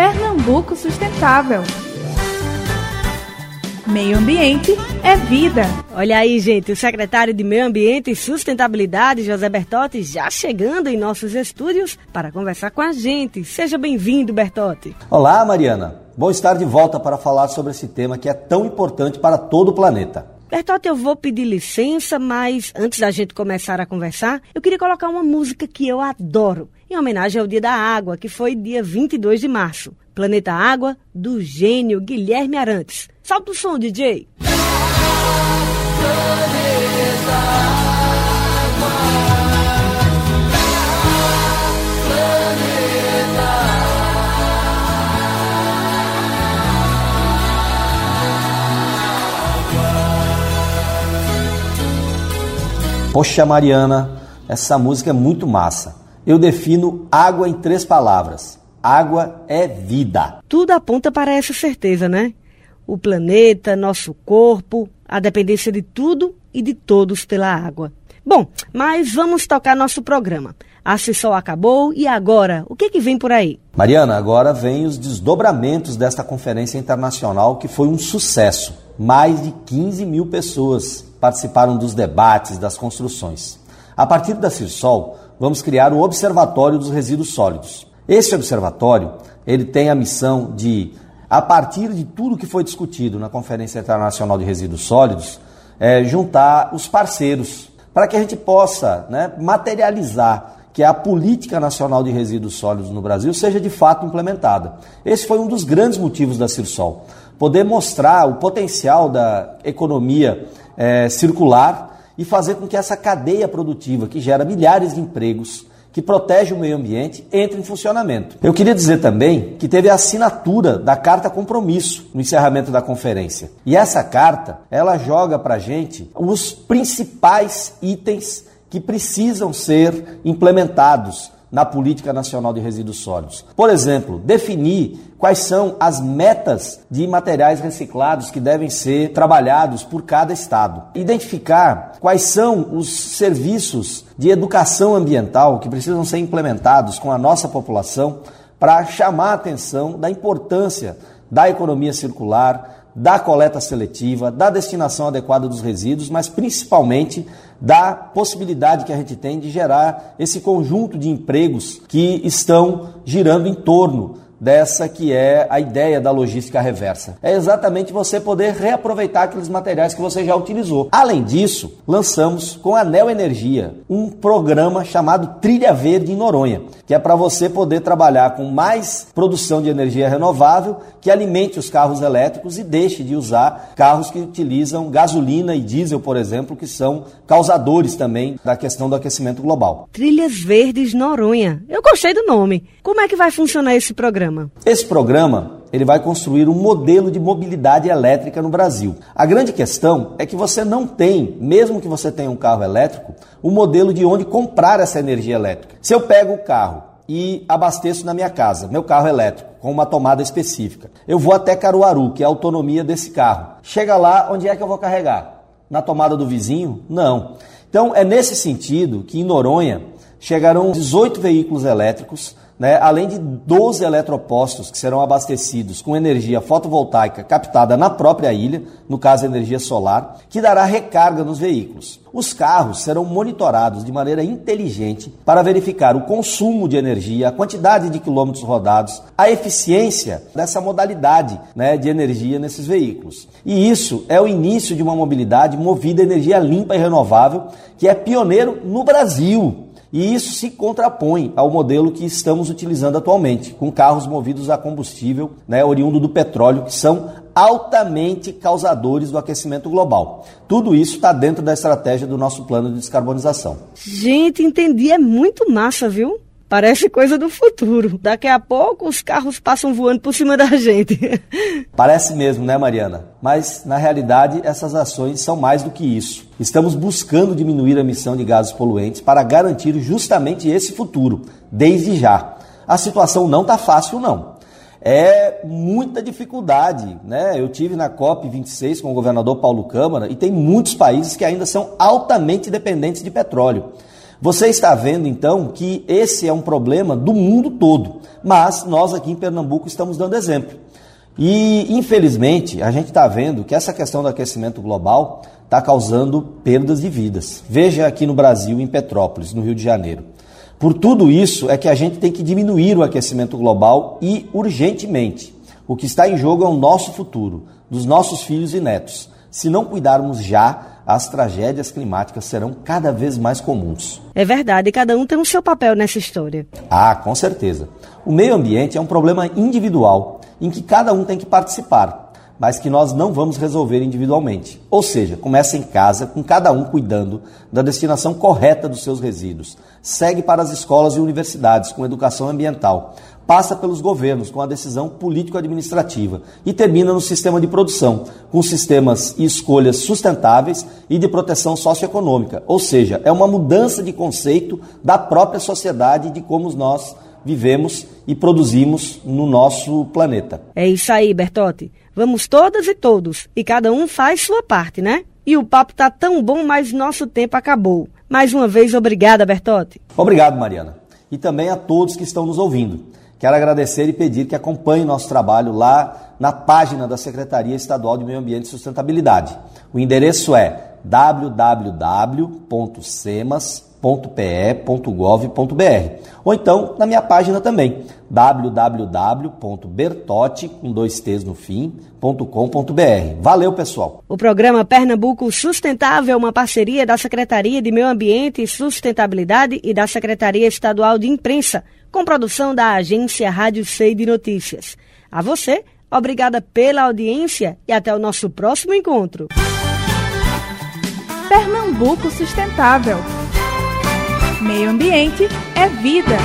Pernambuco Sustentável. Meio Ambiente é Vida. Olha aí, gente, o secretário de Meio Ambiente e Sustentabilidade, José Bertotti, já chegando em nossos estúdios para conversar com a gente. Seja bem-vindo, Bertotti. Olá, Mariana. Bom estar de volta para falar sobre esse tema que é tão importante para todo o planeta. Bertotti, eu vou pedir licença, mas antes da gente começar a conversar, eu queria colocar uma música que eu adoro, em homenagem ao Dia da Água, que foi dia 22 de março. Planeta Água, do gênio Guilherme Arantes. Salta o som, DJ. Poxa, Mariana, essa música é muito massa. Eu defino água em três palavras: água é vida. Tudo aponta para essa certeza, né? o planeta, nosso corpo, a dependência de tudo e de todos pela água. Bom, mas vamos tocar nosso programa. A sessão acabou e agora, o que, que vem por aí? Mariana, agora vem os desdobramentos desta conferência internacional que foi um sucesso. Mais de 15 mil pessoas participaram dos debates, das construções. A partir da CIRSOL, vamos criar o Observatório dos Resíduos Sólidos. Esse observatório, ele tem a missão de a partir de tudo que foi discutido na Conferência Internacional de Resíduos Sólidos, é, juntar os parceiros para que a gente possa né, materializar que a política nacional de resíduos sólidos no Brasil seja de fato implementada. Esse foi um dos grandes motivos da Cirsol, poder mostrar o potencial da economia é, circular e fazer com que essa cadeia produtiva que gera milhares de empregos que protege o meio ambiente entre em funcionamento. Eu queria dizer também que teve a assinatura da carta compromisso no encerramento da conferência. E essa carta, ela joga para gente os principais itens que precisam ser implementados na Política Nacional de Resíduos Sólidos. Por exemplo, definir quais são as metas de materiais reciclados que devem ser trabalhados por cada estado. Identificar quais são os serviços de educação ambiental que precisam ser implementados com a nossa população para chamar a atenção da importância da economia circular, da coleta seletiva, da destinação adequada dos resíduos, mas principalmente da possibilidade que a gente tem de gerar esse conjunto de empregos que estão girando em torno dessa que é a ideia da logística reversa. É exatamente você poder reaproveitar aqueles materiais que você já utilizou. Além disso, lançamos com a Neo Energia um programa chamado Trilha Verde em Noronha, que é para você poder trabalhar com mais produção de energia renovável que alimente os carros elétricos e deixe de usar carros que utilizam gasolina e diesel, por exemplo, que são causadores também da questão do aquecimento global. Trilhas Verdes Noronha. Eu gostei do nome. Como é que vai funcionar esse programa? Programa? Esse programa ele vai construir um modelo de mobilidade elétrica no Brasil. A grande questão é que você não tem, mesmo que você tenha um carro elétrico, um modelo de onde comprar essa energia elétrica. Se eu pego o carro e abasteço na minha casa, meu carro elétrico, com uma tomada específica, eu vou até Caruaru, que é a autonomia desse carro. Chega lá, onde é que eu vou carregar? Na tomada do vizinho? Não. Então é nesse sentido que em Noronha chegarão 18 veículos elétricos né, além de 12 eletropostos que serão abastecidos com energia fotovoltaica captada na própria ilha, no caso energia solar, que dará recarga nos veículos. Os carros serão monitorados de maneira inteligente para verificar o consumo de energia, a quantidade de quilômetros rodados, a eficiência dessa modalidade né, de energia nesses veículos. E isso é o início de uma mobilidade movida a energia limpa e renovável, que é pioneiro no Brasil. E isso se contrapõe ao modelo que estamos utilizando atualmente, com carros movidos a combustível, né, oriundo do petróleo, que são altamente causadores do aquecimento global. Tudo isso está dentro da estratégia do nosso plano de descarbonização. Gente, entendi, é muito massa, viu? Parece coisa do futuro. Daqui a pouco os carros passam voando por cima da gente. Parece mesmo, né, Mariana? Mas, na realidade, essas ações são mais do que isso. Estamos buscando diminuir a emissão de gases poluentes para garantir justamente esse futuro, desde já. A situação não está fácil, não. É muita dificuldade, né? Eu tive na COP 26 com o governador Paulo Câmara e tem muitos países que ainda são altamente dependentes de petróleo. Você está vendo então que esse é um problema do mundo todo, mas nós aqui em Pernambuco estamos dando exemplo. E infelizmente a gente está vendo que essa questão do aquecimento global está causando perdas de vidas. Veja aqui no Brasil, em Petrópolis, no Rio de Janeiro. Por tudo isso é que a gente tem que diminuir o aquecimento global e urgentemente. O que está em jogo é o nosso futuro, dos nossos filhos e netos. Se não cuidarmos já, as tragédias climáticas serão cada vez mais comuns. É verdade, cada um tem o seu papel nessa história. Ah, com certeza. O meio ambiente é um problema individual em que cada um tem que participar, mas que nós não vamos resolver individualmente. Ou seja, começa em casa, com cada um cuidando da destinação correta dos seus resíduos. Segue para as escolas e universidades com educação ambiental passa pelos governos com a decisão político-administrativa e termina no sistema de produção, com sistemas e escolhas sustentáveis e de proteção socioeconômica. Ou seja, é uma mudança de conceito da própria sociedade de como nós vivemos e produzimos no nosso planeta. É isso aí, Bertotti. Vamos todas e todos, e cada um faz sua parte, né? E o papo tá tão bom, mas nosso tempo acabou. Mais uma vez, obrigada, Bertotti. Obrigado, Mariana. E também a todos que estão nos ouvindo. Quero agradecer e pedir que acompanhe nosso trabalho lá na página da Secretaria Estadual de Meio Ambiente e Sustentabilidade. O endereço é www.semas.pe.gov.br ou então na minha página também www.bertote com dois t's no fim.com.br. Valeu, pessoal. O programa Pernambuco Sustentável é uma parceria da Secretaria de Meio Ambiente e Sustentabilidade e da Secretaria Estadual de Imprensa com produção da agência Rádio Sei de Notícias. A você, obrigada pela audiência e até o nosso próximo encontro. Pernambuco Sustentável. Meio Ambiente é vida.